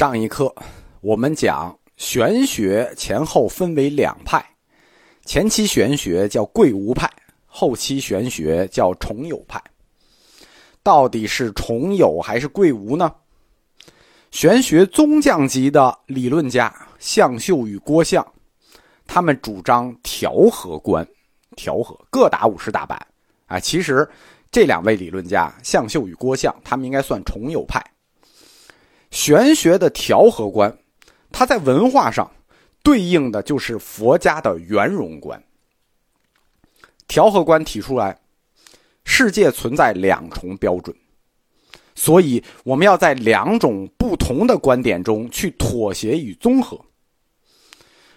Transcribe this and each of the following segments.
上一课我们讲玄学前后分为两派，前期玄学叫贵无派，后期玄学叫重有派。到底是重有还是贵无呢？玄学宗匠级的理论家向秀与郭象，他们主张调和观，调和各打五十大板啊。其实这两位理论家向秀与郭象，他们应该算重有派。玄学的调和观，它在文化上对应的就是佛家的圆融观。调和观提出来，世界存在两重标准。所以，我们要在两种不同的观点中去妥协与综合。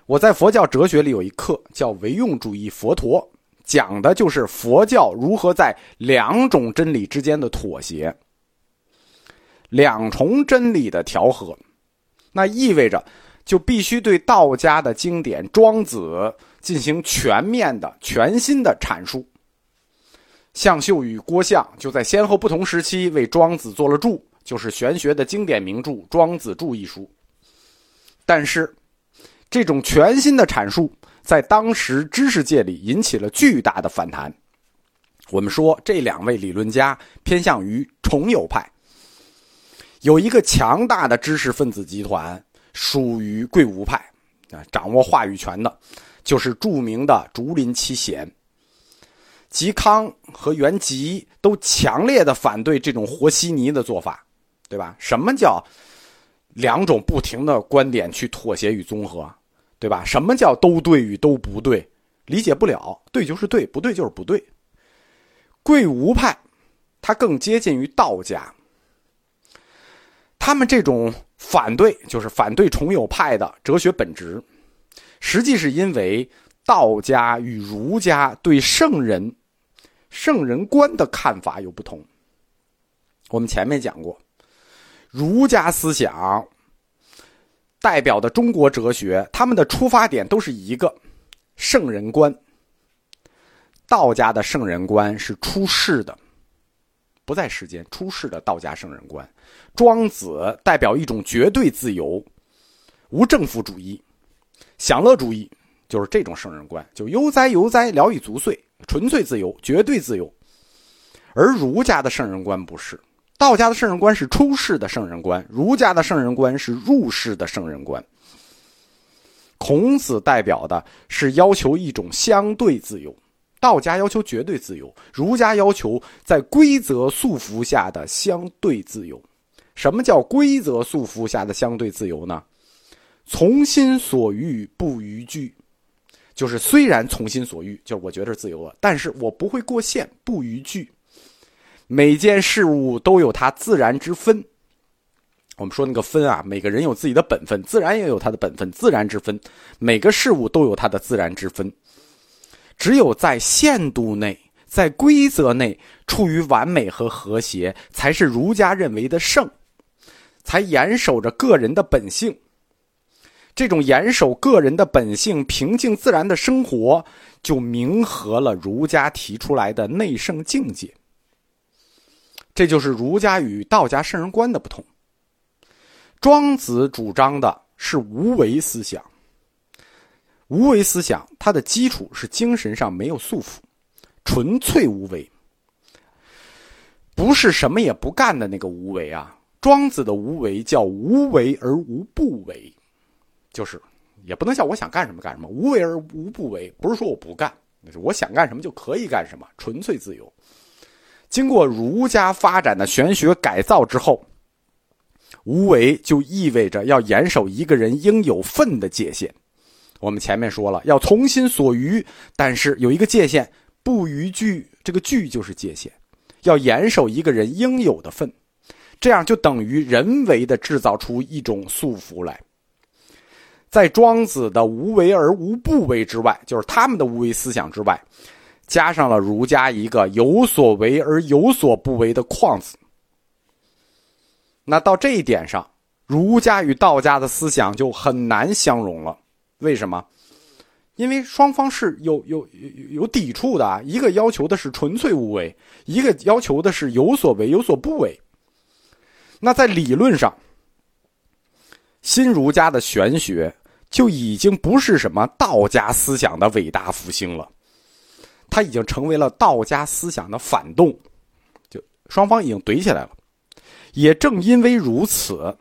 我在佛教哲学里有一课叫“唯用主义佛陀”，讲的就是佛教如何在两种真理之间的妥协。两重真理的调和，那意味着就必须对道家的经典《庄子》进行全面的、全新的阐述。向秀与郭象就在先后不同时期为《庄子》做了注，就是玄学的经典名著《庄子注》一书。但是，这种全新的阐述在当时知识界里引起了巨大的反弹。我们说，这两位理论家偏向于重友派，有一个强大的知识分子集团属于贵无派，啊，掌握话语权的，就是著名的竹林七贤。嵇康和元吉都强烈的反对这种和稀泥的做法，对吧？什么叫两种不停的观点去妥协与综合，对吧？什么叫都对与都不对？理解不了，对就是对，不对就是不对。贵无派，它更接近于道家。他们这种反对，就是反对重有派的哲学本质，实际是因为道家与儒家对圣人。圣人观的看法有不同。我们前面讲过，儒家思想代表的中国哲学，他们的出发点都是一个圣人观。道家的圣人观是出世的，不在世间出世的道家圣人观。庄子代表一种绝对自由，无政府主义，享乐主义就是这种圣人观，就悠哉悠哉，聊以足岁。纯粹自由，绝对自由，而儒家的圣人观不是，道家的圣人观是出世的圣人观，儒家的圣人观是入世的圣人观。孔子代表的是要求一种相对自由，道家要求绝对自由，儒家要求在规则束缚下的相对自由。什么叫规则束缚下的相对自由呢？从心所欲不逾矩。就是虽然从心所欲，就是我觉得是自由了，但是我不会过线，不逾矩。每件事物都有它自然之分。我们说那个分啊，每个人有自己的本分，自然也有它的本分，自然之分。每个事物都有它的自然之分。只有在限度内，在规则内，处于完美和和谐，才是儒家认为的圣，才严守着个人的本性。这种严守个人的本性、平静自然的生活，就明合了儒家提出来的内圣境界。这就是儒家与道家圣人观的不同。庄子主张的是无为思想，无为思想它的基础是精神上没有束缚，纯粹无为，不是什么也不干的那个无为啊。庄子的无为叫无为而无不为。就是，也不能叫我想干什么干什么，无为而无不为。不是说我不干，我想干什么就可以干什么，纯粹自由。经过儒家发展的玄学改造之后，无为就意味着要严守一个人应有分的界限。我们前面说了，要从心所欲，但是有一个界限，不逾矩。这个矩就是界限，要严守一个人应有的份，这样就等于人为的制造出一种束缚来。在庄子的无为而无不为之外，就是他们的无为思想之外，加上了儒家一个有所为而有所不为的框子。那到这一点上，儒家与道家的思想就很难相容了。为什么？因为双方是有有有有抵触的啊！一个要求的是纯粹无为，一个要求的是有所为有所不为。那在理论上。新儒家的玄学就已经不是什么道家思想的伟大复兴了，它已经成为了道家思想的反动，就双方已经怼起来了。也正因为如此，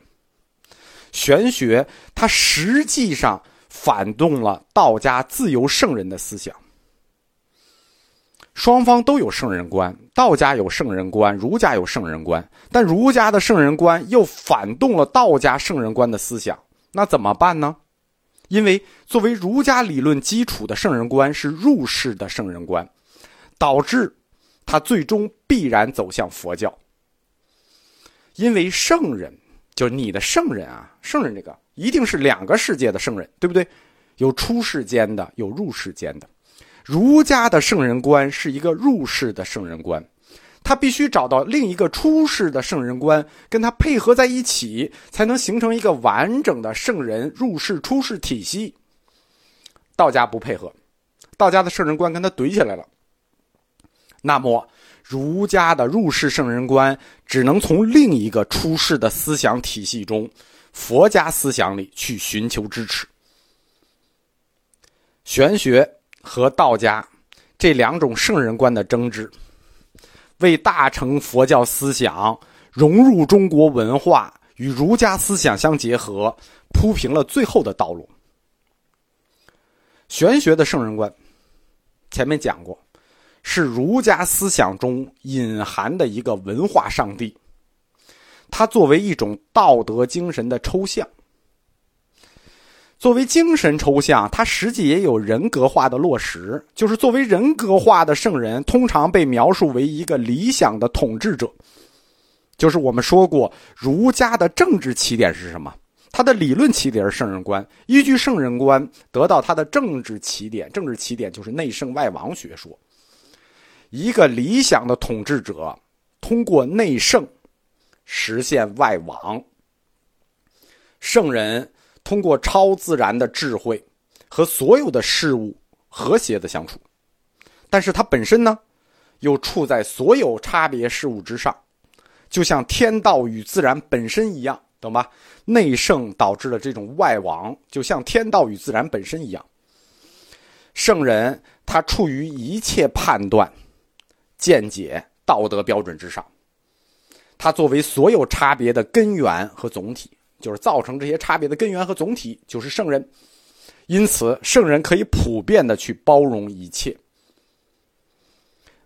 玄学它实际上反动了道家自由圣人的思想。双方都有圣人观，道家有圣人观，儒家有圣人观，但儒家的圣人观又反动了道家圣人观的思想，那怎么办呢？因为作为儒家理论基础的圣人观是入世的圣人观，导致他最终必然走向佛教。因为圣人就是你的圣人啊，圣人这个一定是两个世界的圣人，对不对？有出世间的，有入世间的。儒家的圣人观是一个入世的圣人观，他必须找到另一个出世的圣人观，跟他配合在一起，才能形成一个完整的圣人入世出世体系。道家不配合，道家的圣人观跟他怼起来了。那么，儒家的入世圣人观只能从另一个出世的思想体系中，佛家思想里去寻求支持。玄学。和道家这两种圣人观的争执，为大乘佛教思想融入中国文化与儒家思想相结合铺平了最后的道路。玄学的圣人观，前面讲过，是儒家思想中隐含的一个文化上帝，它作为一种道德精神的抽象。作为精神抽象，它实际也有人格化的落实。就是作为人格化的圣人，通常被描述为一个理想的统治者。就是我们说过，儒家的政治起点是什么？他的理论起点是圣人观，依据圣人观得到他的政治起点。政治起点就是内圣外王学说。一个理想的统治者，通过内圣实现外王。圣人。通过超自然的智慧和所有的事物和谐的相处，但是他本身呢，又处在所有差别事物之上，就像天道与自然本身一样，懂吧？内圣导致了这种外王，就像天道与自然本身一样。圣人他处于一切判断、见解、道德标准之上，它作为所有差别的根源和总体。就是造成这些差别的根源和总体，就是圣人。因此，圣人可以普遍的去包容一切。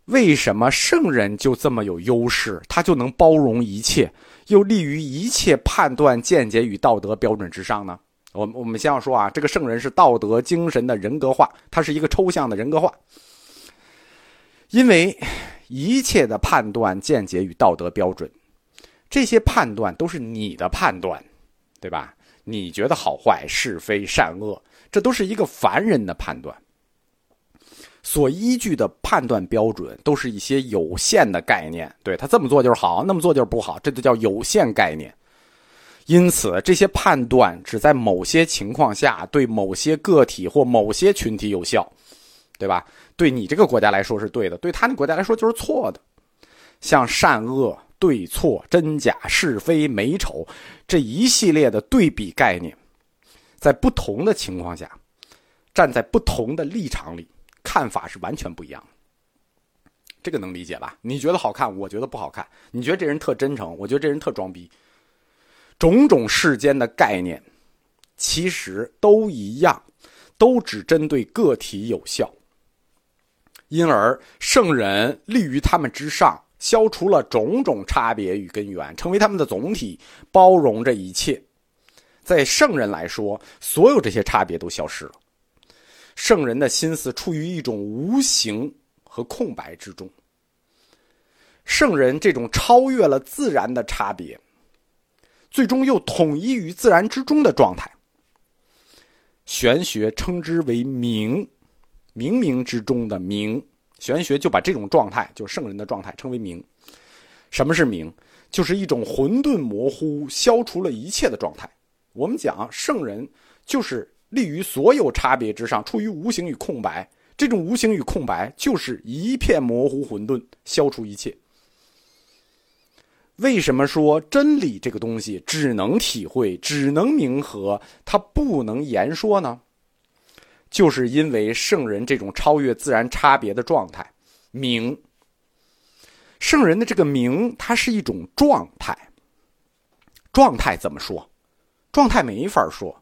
为什么圣人就这么有优势？他就能包容一切，又立于一切判断、见解与道德标准之上呢？我我们先要说啊，这个圣人是道德精神的人格化，它是一个抽象的人格化。因为一切的判断、见解与道德标准，这些判断都是你的判断。对吧？你觉得好坏、是非、善恶，这都是一个凡人的判断，所依据的判断标准都是一些有限的概念。对他这么做就是好，那么做就是不好，这就叫有限概念。因此，这些判断只在某些情况下对某些个体或某些群体有效，对吧？对你这个国家来说是对的，对他那国家来说就是错的。像善恶。对错、真假、是非、美丑，这一系列的对比概念，在不同的情况下，站在不同的立场里，看法是完全不一样的。这个能理解吧？你觉得好看，我觉得不好看；你觉得这人特真诚，我觉得这人特装逼。种种世间的概念，其实都一样，都只针对个体有效。因而，圣人立于他们之上。消除了种种差别与根源，成为他们的总体，包容着一切。在圣人来说，所有这些差别都消失了。圣人的心思处于一种无形和空白之中。圣人这种超越了自然的差别，最终又统一于自然之中的状态，玄学称之为明，冥冥之中的冥。玄学就把这种状态，就是圣人的状态，称为冥。什么是冥？就是一种混沌模糊、消除了一切的状态。我们讲圣人就是立于所有差别之上，处于无形与空白。这种无形与空白，就是一片模糊混沌，消除一切。为什么说真理这个东西只能体会，只能明和，它不能言说呢？就是因为圣人这种超越自然差别的状态，明。圣人的这个明，它是一种状态。状态怎么说？状态没法说。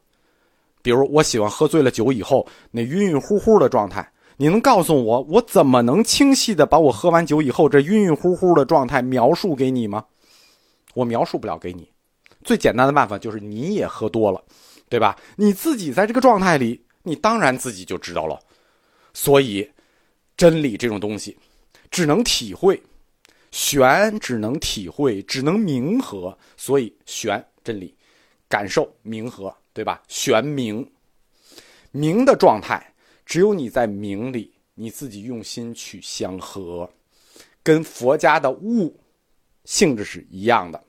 比如我喜欢喝醉了酒以后那晕晕乎乎的状态，你能告诉我，我怎么能清晰的把我喝完酒以后这晕晕乎乎的状态描述给你吗？我描述不了给你。最简单的办法就是你也喝多了，对吧？你自己在这个状态里，你当然自己就知道了。所以，真理这种东西，只能体会。玄只能体会，只能明和，所以玄真理，感受明和，对吧？玄明，明的状态，只有你在明里，你自己用心去相合，跟佛家的悟性质是一样的。